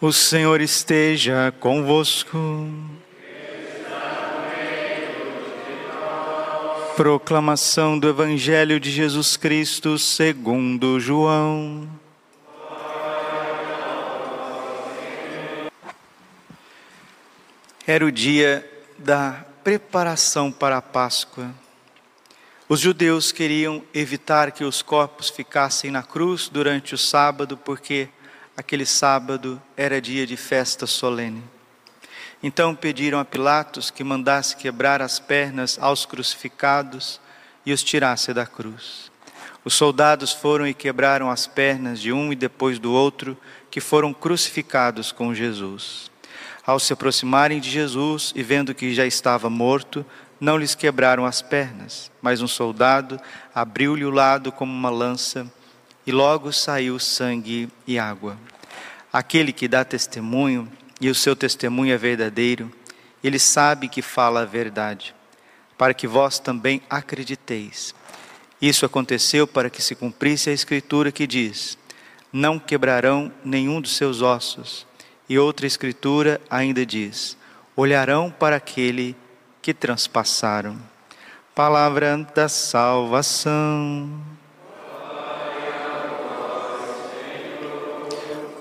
O Senhor esteja convosco. Proclamação do Evangelho de Jesus Cristo segundo João. Era o dia da preparação para a Páscoa. Os judeus queriam evitar que os corpos ficassem na cruz durante o sábado, porque aquele sábado era dia de festa solene. Então pediram a Pilatos que mandasse quebrar as pernas aos crucificados e os tirasse da cruz. Os soldados foram e quebraram as pernas de um e depois do outro, que foram crucificados com Jesus. Ao se aproximarem de Jesus e vendo que já estava morto, não lhes quebraram as pernas, mas um soldado abriu-lhe o lado como uma lança e logo saiu sangue e água. Aquele que dá testemunho, e o seu testemunho é verdadeiro, ele sabe que fala a verdade, para que vós também acrediteis. Isso aconteceu para que se cumprisse a escritura que diz: Não quebrarão nenhum dos seus ossos. E outra escritura ainda diz: Olharão para aquele que transpassaram. Palavra da salvação.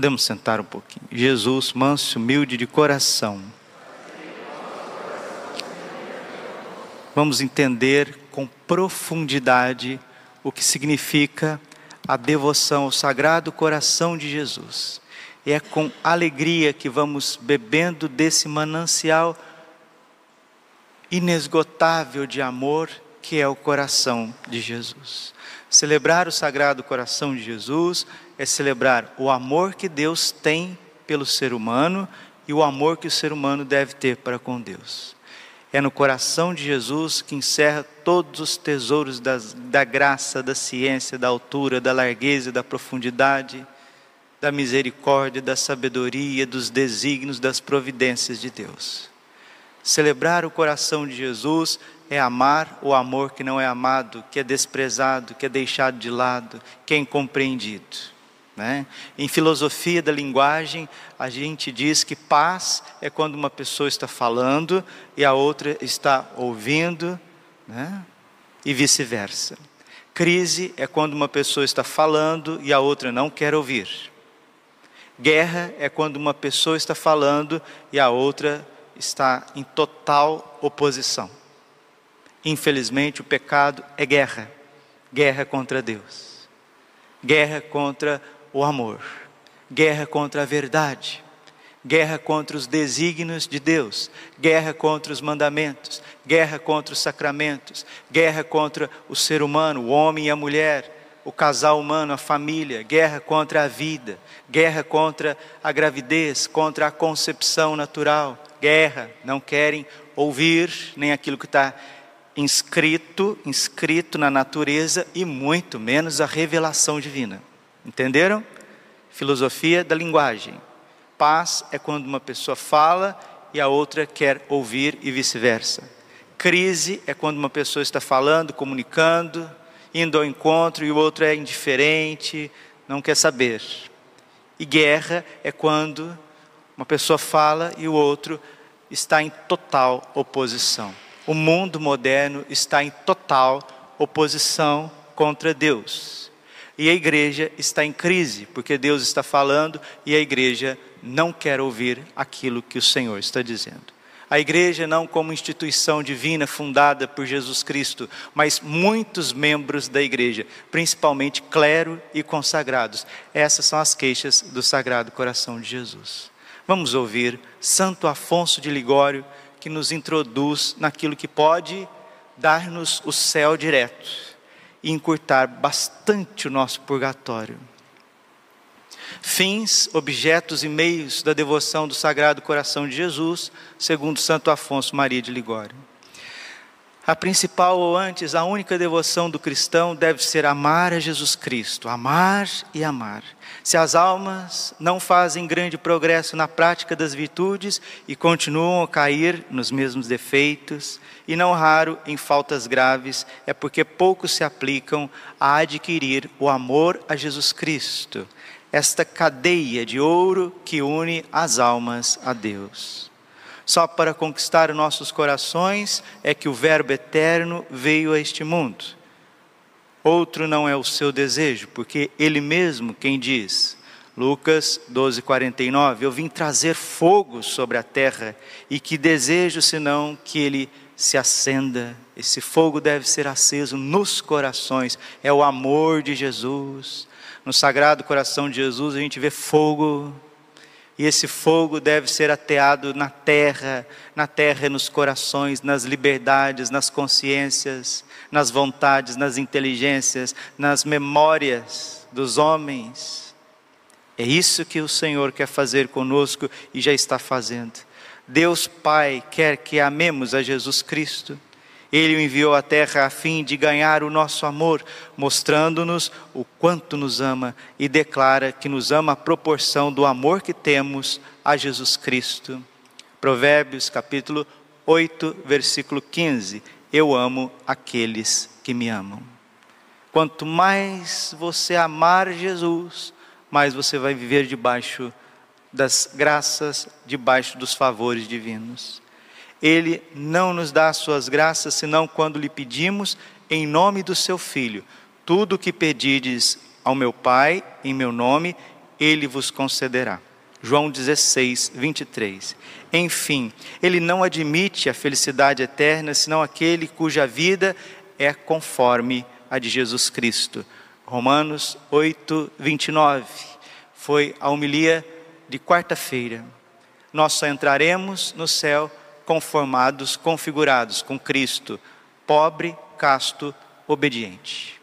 Podemos sentar um pouquinho. Jesus, manso, humilde de coração. Vamos entender com profundidade o que significa a devoção ao Sagrado Coração de Jesus. É com alegria que vamos bebendo desse manancial inesgotável de amor que é o coração de Jesus. Celebrar o Sagrado Coração de Jesus é celebrar o amor que Deus tem pelo ser humano e o amor que o ser humano deve ter para com Deus. É no coração de Jesus que encerra todos os tesouros das, da graça, da ciência, da altura, da largueza, da profundidade, da misericórdia, da sabedoria, dos desígnios, das providências de Deus. Celebrar o coração de Jesus é amar o amor que não é amado, que é desprezado, que é deixado de lado, que é incompreendido. Né? Em filosofia da linguagem, a gente diz que paz é quando uma pessoa está falando e a outra está ouvindo, né? e vice-versa. Crise é quando uma pessoa está falando e a outra não quer ouvir. Guerra é quando uma pessoa está falando e a outra está em total oposição. Infelizmente, o pecado é guerra. Guerra contra Deus, guerra contra o amor, guerra contra a verdade, guerra contra os desígnios de Deus, guerra contra os mandamentos, guerra contra os sacramentos, guerra contra o ser humano, o homem e a mulher, o casal humano, a família, guerra contra a vida, guerra contra a gravidez, contra a concepção natural, guerra, não querem ouvir nem aquilo que está inscrito, inscrito na natureza e muito menos a revelação divina. Entenderam? Filosofia da linguagem. Paz é quando uma pessoa fala e a outra quer ouvir e vice-versa. Crise é quando uma pessoa está falando, comunicando, indo ao encontro e o outro é indiferente, não quer saber. E guerra é quando uma pessoa fala e o outro está em total oposição. O mundo moderno está em total oposição contra Deus. E a igreja está em crise, porque Deus está falando e a igreja não quer ouvir aquilo que o Senhor está dizendo. A igreja não como instituição divina fundada por Jesus Cristo, mas muitos membros da igreja, principalmente clero e consagrados. Essas são as queixas do Sagrado Coração de Jesus. Vamos ouvir Santo Afonso de Ligório, que nos introduz naquilo que pode dar-nos o céu direto e encurtar bastante o nosso purgatório. Fins, objetos e meios da devoção do Sagrado Coração de Jesus, segundo Santo Afonso Maria de Ligório. A principal ou antes, a única devoção do cristão deve ser amar a Jesus Cristo, amar e amar. Se as almas não fazem grande progresso na prática das virtudes e continuam a cair nos mesmos defeitos, e não raro em faltas graves, é porque pouco se aplicam a adquirir o amor a Jesus Cristo, esta cadeia de ouro que une as almas a Deus. Só para conquistar nossos corações é que o Verbo eterno veio a este mundo. Outro não é o seu desejo, porque ele mesmo quem diz, Lucas 12:49, eu vim trazer fogo sobre a terra, e que desejo senão que ele se acenda. Esse fogo deve ser aceso nos corações, é o amor de Jesus. No sagrado coração de Jesus a gente vê fogo e esse fogo deve ser ateado na terra, na terra nos corações, nas liberdades, nas consciências, nas vontades, nas inteligências, nas memórias dos homens. É isso que o Senhor quer fazer conosco e já está fazendo. Deus Pai quer que amemos a Jesus Cristo ele o enviou à terra a fim de ganhar o nosso amor, mostrando-nos o quanto nos ama e declara que nos ama à proporção do amor que temos a Jesus Cristo. Provérbios capítulo 8, versículo 15. Eu amo aqueles que me amam. Quanto mais você amar Jesus, mais você vai viver debaixo das graças, debaixo dos favores divinos. Ele não nos dá as suas graças senão quando lhe pedimos em nome do seu Filho. Tudo o que pedides ao meu Pai em meu nome, ele vos concederá. João 16, 23. Enfim, ele não admite a felicidade eterna senão aquele cuja vida é conforme a de Jesus Cristo. Romanos 8, 29. Foi a homilia de quarta-feira. Nós só entraremos no céu conformados, configurados com Cristo, pobre, casto, obediente.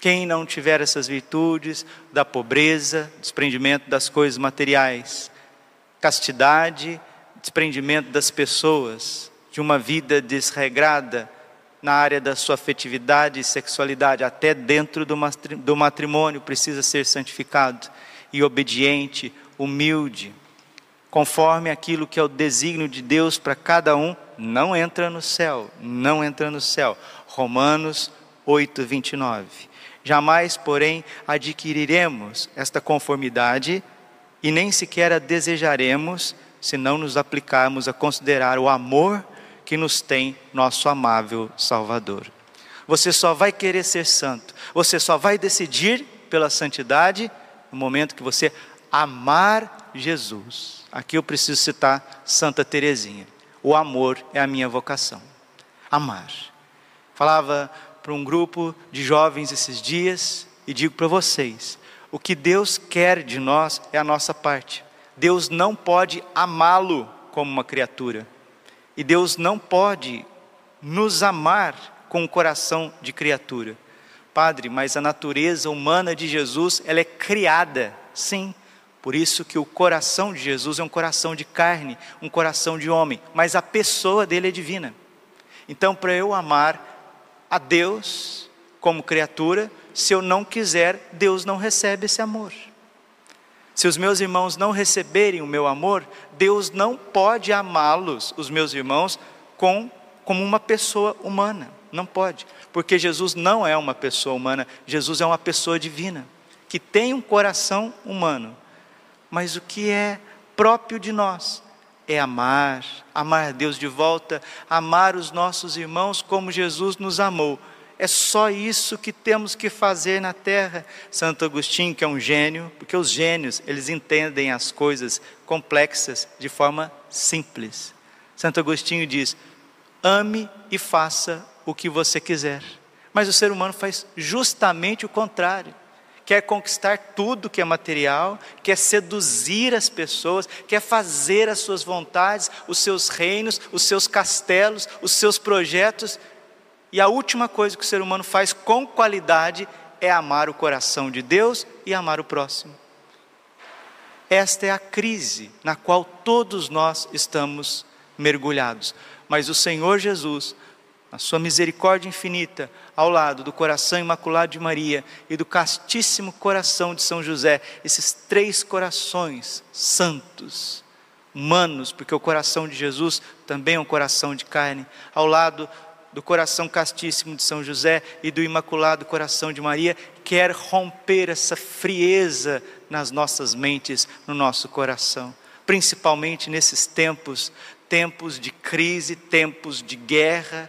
Quem não tiver essas virtudes da pobreza, desprendimento das coisas materiais, castidade, desprendimento das pessoas, de uma vida desregrada na área da sua afetividade e sexualidade, até dentro do matrimônio, precisa ser santificado e obediente, humilde, conforme aquilo que é o desígnio de Deus para cada um, não entra no céu, não entra no céu. Romanos 8, 29. Jamais, porém, adquiriremos esta conformidade e nem sequer a desejaremos se não nos aplicarmos a considerar o amor que nos tem nosso amável Salvador. Você só vai querer ser santo, você só vai decidir pela santidade no momento que você amar Jesus. Aqui eu preciso citar Santa Teresinha. O amor é a minha vocação. Amar. Falava para um grupo de jovens esses dias e digo para vocês: o que Deus quer de nós é a nossa parte. Deus não pode amá-lo como uma criatura. E Deus não pode nos amar com o coração de criatura. Padre, mas a natureza humana de Jesus, ela é criada, sim, por isso que o coração de Jesus é um coração de carne, um coração de homem, mas a pessoa dele é divina. Então, para eu amar a Deus como criatura, se eu não quiser, Deus não recebe esse amor. Se os meus irmãos não receberem o meu amor, Deus não pode amá-los, os meus irmãos, com, como uma pessoa humana. Não pode, porque Jesus não é uma pessoa humana, Jesus é uma pessoa divina, que tem um coração humano mas o que é próprio de nós é amar, amar a Deus de volta, amar os nossos irmãos como Jesus nos amou. É só isso que temos que fazer na terra. Santo Agostinho, que é um gênio, porque os gênios, eles entendem as coisas complexas de forma simples. Santo Agostinho diz: ame e faça o que você quiser. Mas o ser humano faz justamente o contrário quer conquistar tudo que é material, quer seduzir as pessoas, quer fazer as suas vontades, os seus reinos, os seus castelos, os seus projetos. E a última coisa que o ser humano faz com qualidade é amar o coração de Deus e amar o próximo. Esta é a crise na qual todos nós estamos mergulhados. Mas o Senhor Jesus, na sua misericórdia infinita, ao lado do coração imaculado de Maria e do castíssimo coração de São José, esses três corações santos, humanos, porque o coração de Jesus também é um coração de carne, ao lado do coração castíssimo de São José e do imaculado coração de Maria, quer romper essa frieza nas nossas mentes, no nosso coração, principalmente nesses tempos, tempos de crise, tempos de guerra,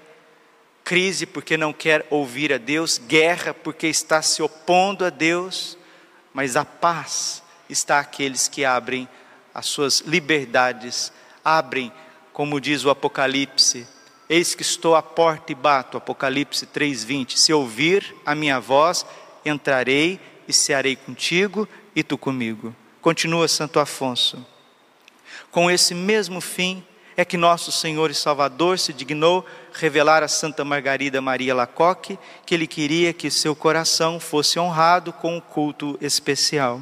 crise porque não quer ouvir a Deus, guerra porque está se opondo a Deus, mas a paz está aqueles que abrem as suas liberdades, abrem, como diz o Apocalipse, eis que estou à porta e bato, Apocalipse 3:20. Se ouvir a minha voz, entrarei e cearei contigo e tu comigo. Continua Santo Afonso. Com esse mesmo fim é que nosso Senhor e Salvador se dignou revelar a Santa Margarida Maria Lacoque que ele queria que seu coração fosse honrado com um culto especial,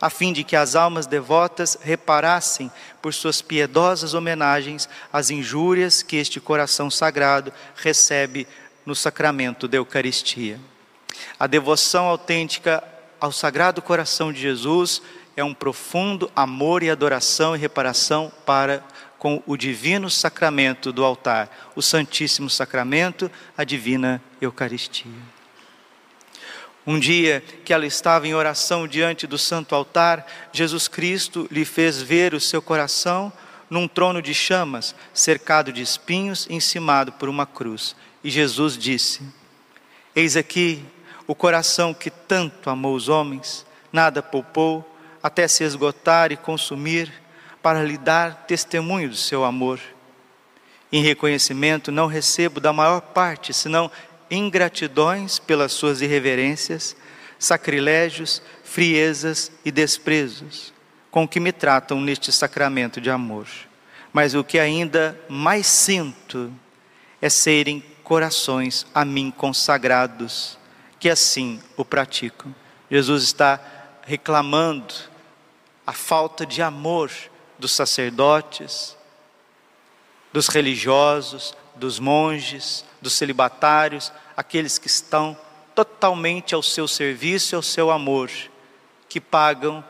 a fim de que as almas devotas reparassem por suas piedosas homenagens as injúrias que este coração sagrado recebe no sacramento da Eucaristia. A devoção autêntica ao Sagrado Coração de Jesus é um profundo amor e adoração e reparação para com o divino sacramento do altar, o Santíssimo Sacramento, a divina Eucaristia. Um dia que ela estava em oração diante do santo altar, Jesus Cristo lhe fez ver o seu coração num trono de chamas, cercado de espinhos, encimado por uma cruz. E Jesus disse: Eis aqui o coração que tanto amou os homens, nada poupou, até se esgotar e consumir para lhe dar testemunho do seu amor. Em reconhecimento, não recebo da maior parte, senão ingratidões pelas suas irreverências, sacrilégios, friezas e desprezos, com que me tratam neste sacramento de amor. Mas o que ainda mais sinto é serem corações a mim consagrados, que assim o praticam. Jesus está reclamando a falta de amor dos sacerdotes, dos religiosos, dos monges, dos celibatários, aqueles que estão totalmente ao seu serviço e ao seu amor, que pagam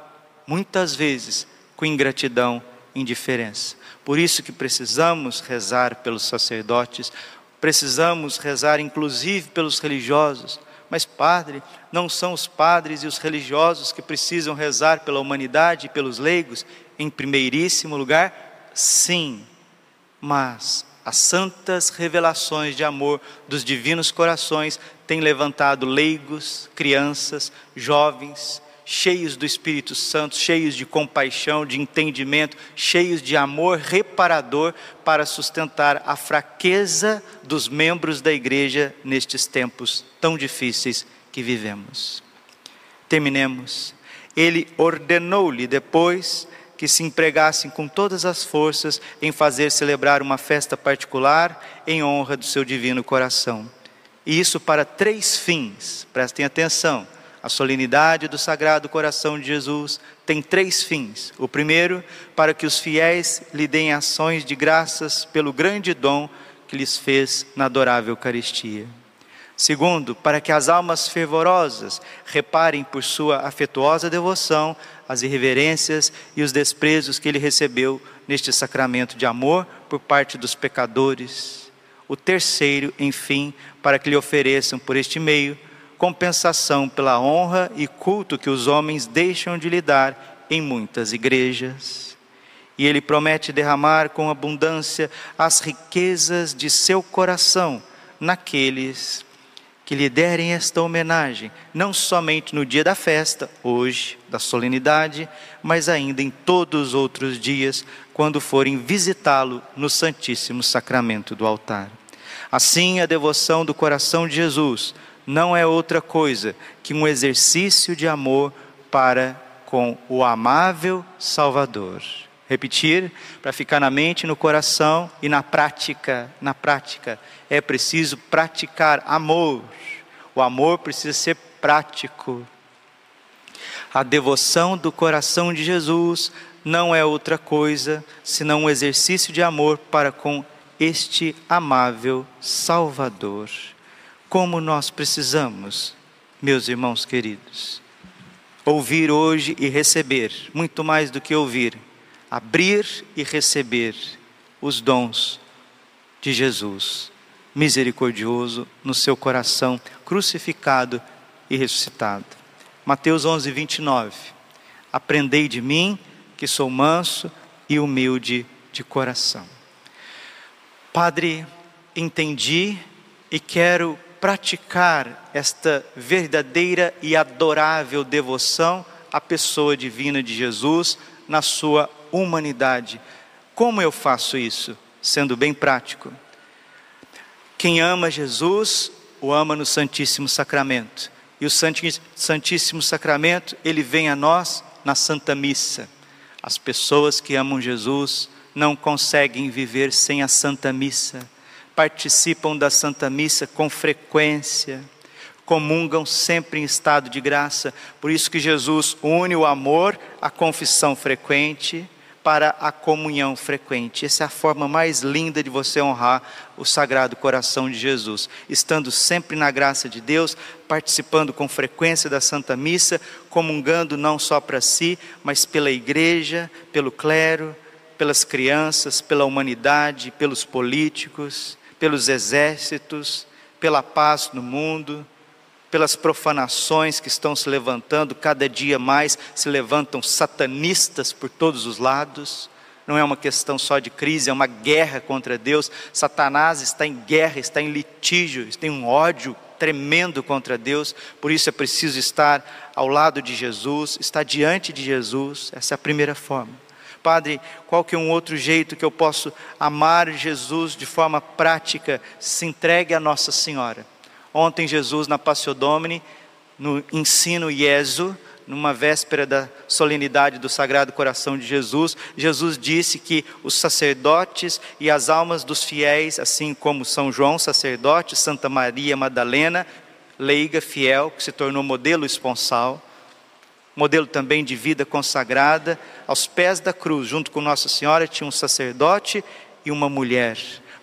muitas vezes com ingratidão e indiferença. Por isso que precisamos rezar pelos sacerdotes, precisamos rezar inclusive pelos religiosos. Mas, padre, não são os padres e os religiosos que precisam rezar pela humanidade e pelos leigos? Em primeiríssimo lugar? Sim, mas as santas revelações de amor dos divinos corações têm levantado leigos, crianças, jovens, cheios do Espírito Santo, cheios de compaixão, de entendimento, cheios de amor reparador para sustentar a fraqueza dos membros da igreja nestes tempos tão difíceis que vivemos. Terminemos. Ele ordenou-lhe depois que se empregassem com todas as forças em fazer celebrar uma festa particular em honra do seu divino coração. E isso para três fins, prestem atenção. A solenidade do Sagrado Coração de Jesus tem três fins. O primeiro, para que os fiéis lhe deem ações de graças pelo grande dom que lhes fez na adorável Eucaristia. Segundo, para que as almas fervorosas reparem por sua afetuosa devoção as irreverências e os desprezos que ele recebeu neste sacramento de amor por parte dos pecadores. O terceiro, enfim, para que lhe ofereçam por este meio compensação pela honra e culto que os homens deixam de lhe dar em muitas igrejas. E ele promete derramar com abundância as riquezas de seu coração naqueles que lhe derem esta homenagem, não somente no dia da festa, hoje, da solenidade, mas ainda em todos os outros dias, quando forem visitá-lo no Santíssimo Sacramento do altar. Assim, a devoção do coração de Jesus não é outra coisa que um exercício de amor para com o amável Salvador. Repetir para ficar na mente, no coração e na prática. Na prática é preciso praticar amor. O amor precisa ser prático. A devoção do coração de Jesus não é outra coisa senão um exercício de amor para com este amável Salvador. Como nós precisamos, meus irmãos queridos, ouvir hoje e receber, muito mais do que ouvir, abrir e receber os dons de Jesus, misericordioso no seu coração, crucificado e ressuscitado. Mateus 11, 29. Aprendei de mim, que sou manso e humilde de coração. Padre, entendi e quero praticar esta verdadeira e adorável devoção à pessoa divina de Jesus na sua humanidade. Como eu faço isso? Sendo bem prático. Quem ama Jesus, o ama no Santíssimo Sacramento. E o Santíssimo Sacramento, ele vem a nós na Santa Missa. As pessoas que amam Jesus não conseguem viver sem a Santa Missa. Participam da Santa Missa com frequência comungam sempre em estado de graça. Por isso que Jesus une o amor à confissão frequente para a comunhão frequente. Essa é a forma mais linda de você honrar o Sagrado Coração de Jesus, estando sempre na graça de Deus, participando com frequência da Santa Missa, comungando não só para si, mas pela igreja, pelo clero, pelas crianças, pela humanidade, pelos políticos, pelos exércitos, pela paz no mundo pelas profanações que estão se levantando, cada dia mais se levantam satanistas por todos os lados. Não é uma questão só de crise, é uma guerra contra Deus. Satanás está em guerra, está em litígio, tem um ódio tremendo contra Deus, por isso é preciso estar ao lado de Jesus, estar diante de Jesus, essa é a primeira forma. Padre, qual que é um outro jeito que eu posso amar Jesus de forma prática? Se entregue a Nossa Senhora. Ontem, Jesus, na Passio Domini, no ensino Ieso, numa véspera da solenidade do Sagrado Coração de Jesus, Jesus disse que os sacerdotes e as almas dos fiéis, assim como São João, sacerdote, Santa Maria Madalena, leiga, fiel, que se tornou modelo esponsal, modelo também de vida consagrada, aos pés da cruz, junto com Nossa Senhora, tinha um sacerdote e uma mulher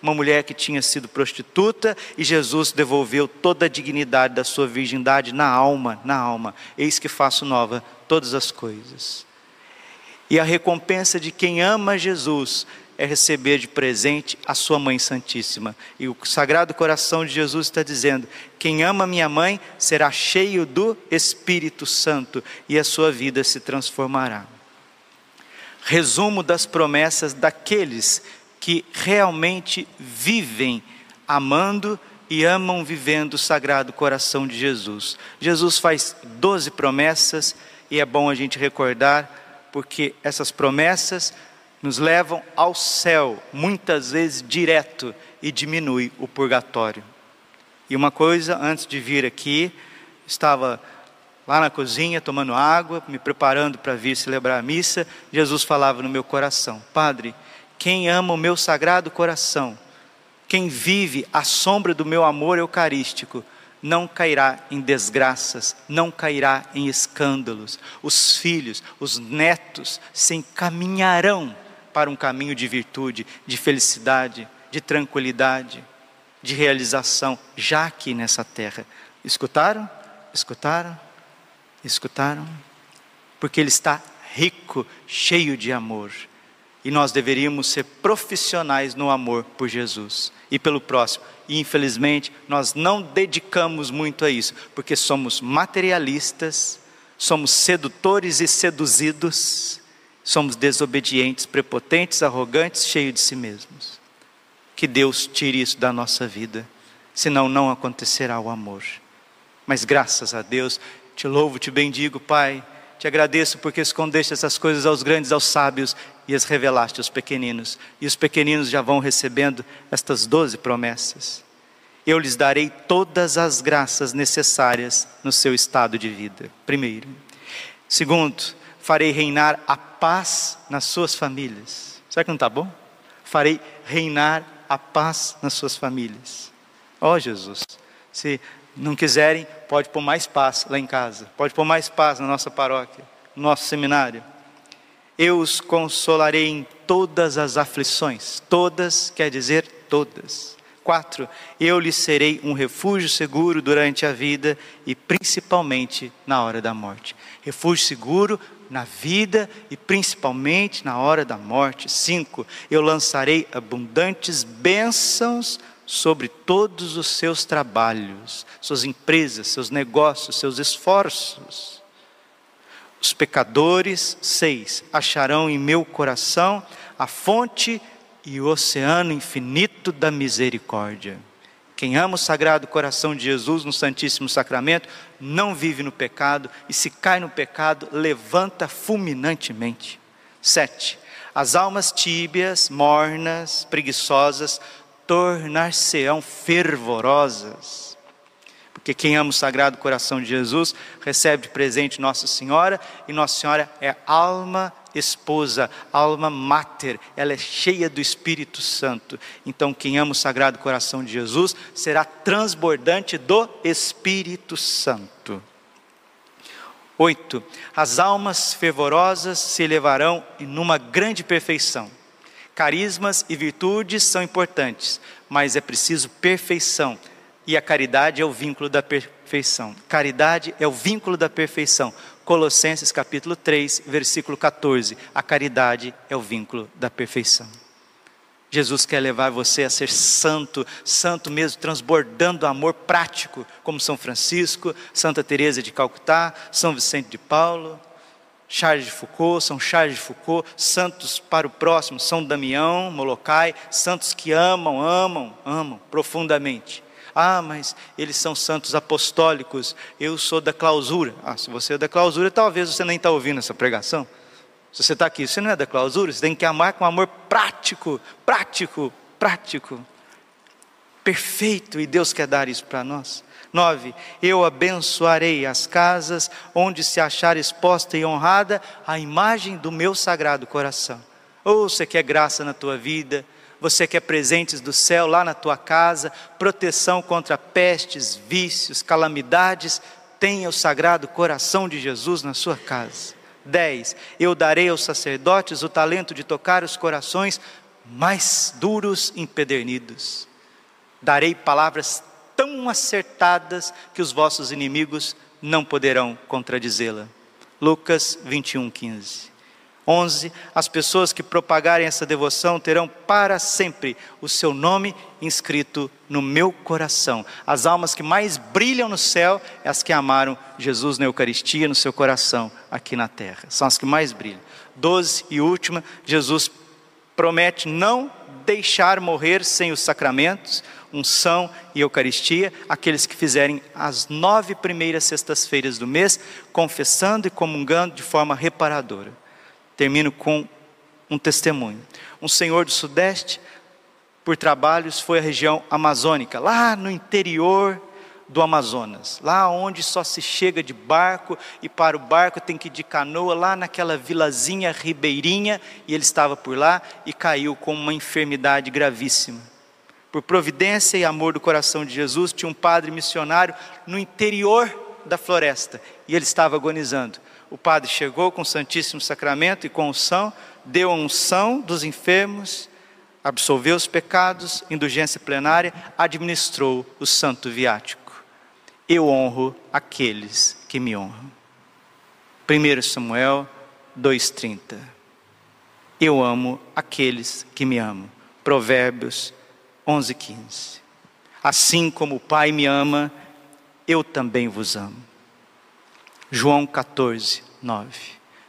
uma mulher que tinha sido prostituta e Jesus devolveu toda a dignidade da sua virgindade na alma, na alma. Eis que faço nova todas as coisas. E a recompensa de quem ama Jesus é receber de presente a sua mãe santíssima. E o Sagrado Coração de Jesus está dizendo: quem ama minha mãe será cheio do Espírito Santo e a sua vida se transformará. Resumo das promessas daqueles que realmente vivem amando e amam vivendo o Sagrado Coração de Jesus. Jesus faz doze promessas e é bom a gente recordar, porque essas promessas nos levam ao céu, muitas vezes direto, e diminui o purgatório. E uma coisa, antes de vir aqui, estava lá na cozinha tomando água, me preparando para vir celebrar a missa. Jesus falava no meu coração: Padre, quem ama o meu sagrado coração, quem vive à sombra do meu amor eucarístico, não cairá em desgraças, não cairá em escândalos. Os filhos, os netos se encaminharão para um caminho de virtude, de felicidade, de tranquilidade, de realização, já aqui nessa terra. Escutaram? Escutaram? Escutaram? Porque Ele está rico, cheio de amor. E nós deveríamos ser profissionais no amor por Jesus e pelo próximo. E infelizmente nós não dedicamos muito a isso, porque somos materialistas, somos sedutores e seduzidos, somos desobedientes, prepotentes, arrogantes, cheios de si mesmos. Que Deus tire isso da nossa vida, senão não acontecerá o amor. Mas graças a Deus, te louvo, te bendigo, Pai te agradeço porque escondeste essas coisas aos grandes, aos sábios e as revelaste aos pequeninos. E os pequeninos já vão recebendo estas doze promessas. Eu lhes darei todas as graças necessárias no seu estado de vida. Primeiro. Segundo, farei reinar a paz nas suas famílias. Será que não está bom? Farei reinar a paz nas suas famílias. Ó oh, Jesus, se Não quiserem, pode pôr mais paz lá em casa, pode pôr mais paz na nossa paróquia, no nosso seminário. Eu os consolarei em todas as aflições, todas quer dizer todas. Quatro, eu lhes serei um refúgio seguro durante a vida e principalmente na hora da morte. Refúgio seguro na vida e principalmente na hora da morte. Cinco, eu lançarei abundantes bênçãos sobre todos os seus trabalhos, suas empresas, seus negócios, seus esforços. Os pecadores, seis, acharão em meu coração a fonte e o oceano infinito da misericórdia. Quem ama o sagrado coração de Jesus no Santíssimo Sacramento não vive no pecado e se cai no pecado, levanta fulminantemente. Sete, as almas tíbias, mornas, preguiçosas, tornar-se-ão fervorosas porque quem ama o Sagrado Coração de Jesus recebe de presente Nossa Senhora, e Nossa Senhora é alma esposa, alma mater, ela é cheia do Espírito Santo. Então, quem ama o Sagrado Coração de Jesus será transbordante do Espírito Santo. Oito, as almas fervorosas se elevarão em uma grande perfeição. Carismas e virtudes são importantes, mas é preciso perfeição e a caridade é o vínculo da perfeição. Caridade é o vínculo da perfeição. Colossenses capítulo 3, versículo 14. A caridade é o vínculo da perfeição. Jesus quer levar você a ser santo, santo mesmo, transbordando amor prático, como São Francisco, Santa Teresa de Calcutá, São Vicente de Paulo, Charles de Foucault, São Charles de Foucault, santos para o próximo, São Damião, Molokai, santos que amam, amam, amam profundamente. Ah, mas eles são santos apostólicos, eu sou da clausura. Ah, se você é da clausura, talvez você nem está ouvindo essa pregação. Se você está aqui, você não é da clausura, você tem que amar com amor prático, prático, prático, perfeito, e Deus quer dar isso para nós. 9. Eu abençoarei as casas onde se achar exposta e honrada a imagem do meu sagrado coração. Ou você quer graça na tua vida, você quer presentes do céu lá na tua casa, proteção contra pestes, vícios, calamidades, tenha o sagrado coração de Jesus na sua casa. 10. Eu darei aos sacerdotes o talento de tocar os corações mais duros e empedernidos. Darei palavras tão acertadas que os vossos inimigos não poderão contradizê-la. Lucas 21, 15. 11. As pessoas que propagarem essa devoção terão para sempre o seu nome inscrito no meu coração. As almas que mais brilham no céu é as que amaram Jesus na Eucaristia, no seu coração, aqui na terra. São as que mais brilham. 12 e última, Jesus promete não deixar morrer sem os sacramentos, unção e Eucaristia, aqueles que fizerem as nove primeiras sextas-feiras do mês, confessando e comungando de forma reparadora. Termino com um testemunho. Um senhor do Sudeste, por trabalhos, foi à região amazônica, lá no interior do Amazonas, lá onde só se chega de barco e para o barco tem que ir de canoa, lá naquela vilazinha ribeirinha, e ele estava por lá e caiu com uma enfermidade gravíssima. Por providência e amor do coração de Jesus, tinha um padre missionário no interior da floresta e ele estava agonizando. O padre chegou com o Santíssimo Sacramento e com unção, deu a unção dos enfermos, absolveu os pecados, indulgência plenária, administrou o santo viático. Eu honro aqueles que me honram. 1 Samuel 2,30. Eu amo aqueles que me amam. Provérbios 11,15. Assim como o Pai me ama, eu também vos amo. João 14, 9.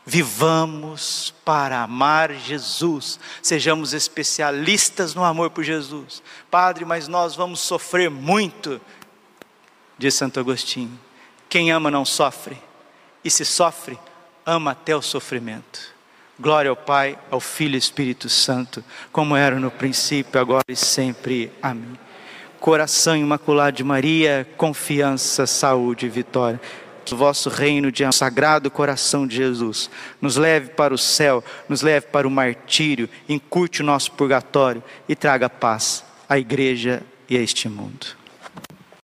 Vivamos para amar Jesus, sejamos especialistas no amor por Jesus. Padre, mas nós vamos sofrer muito, diz Santo Agostinho. Quem ama não sofre, e se sofre, ama até o sofrimento. Glória ao Pai, ao Filho e Espírito Santo, como era no princípio, agora e sempre. Amém. Coração imaculado de Maria, confiança, saúde e vitória que o vosso reino de sagrado coração de Jesus nos leve para o céu, nos leve para o martírio, encurte o nosso purgatório e traga paz à igreja e a este mundo.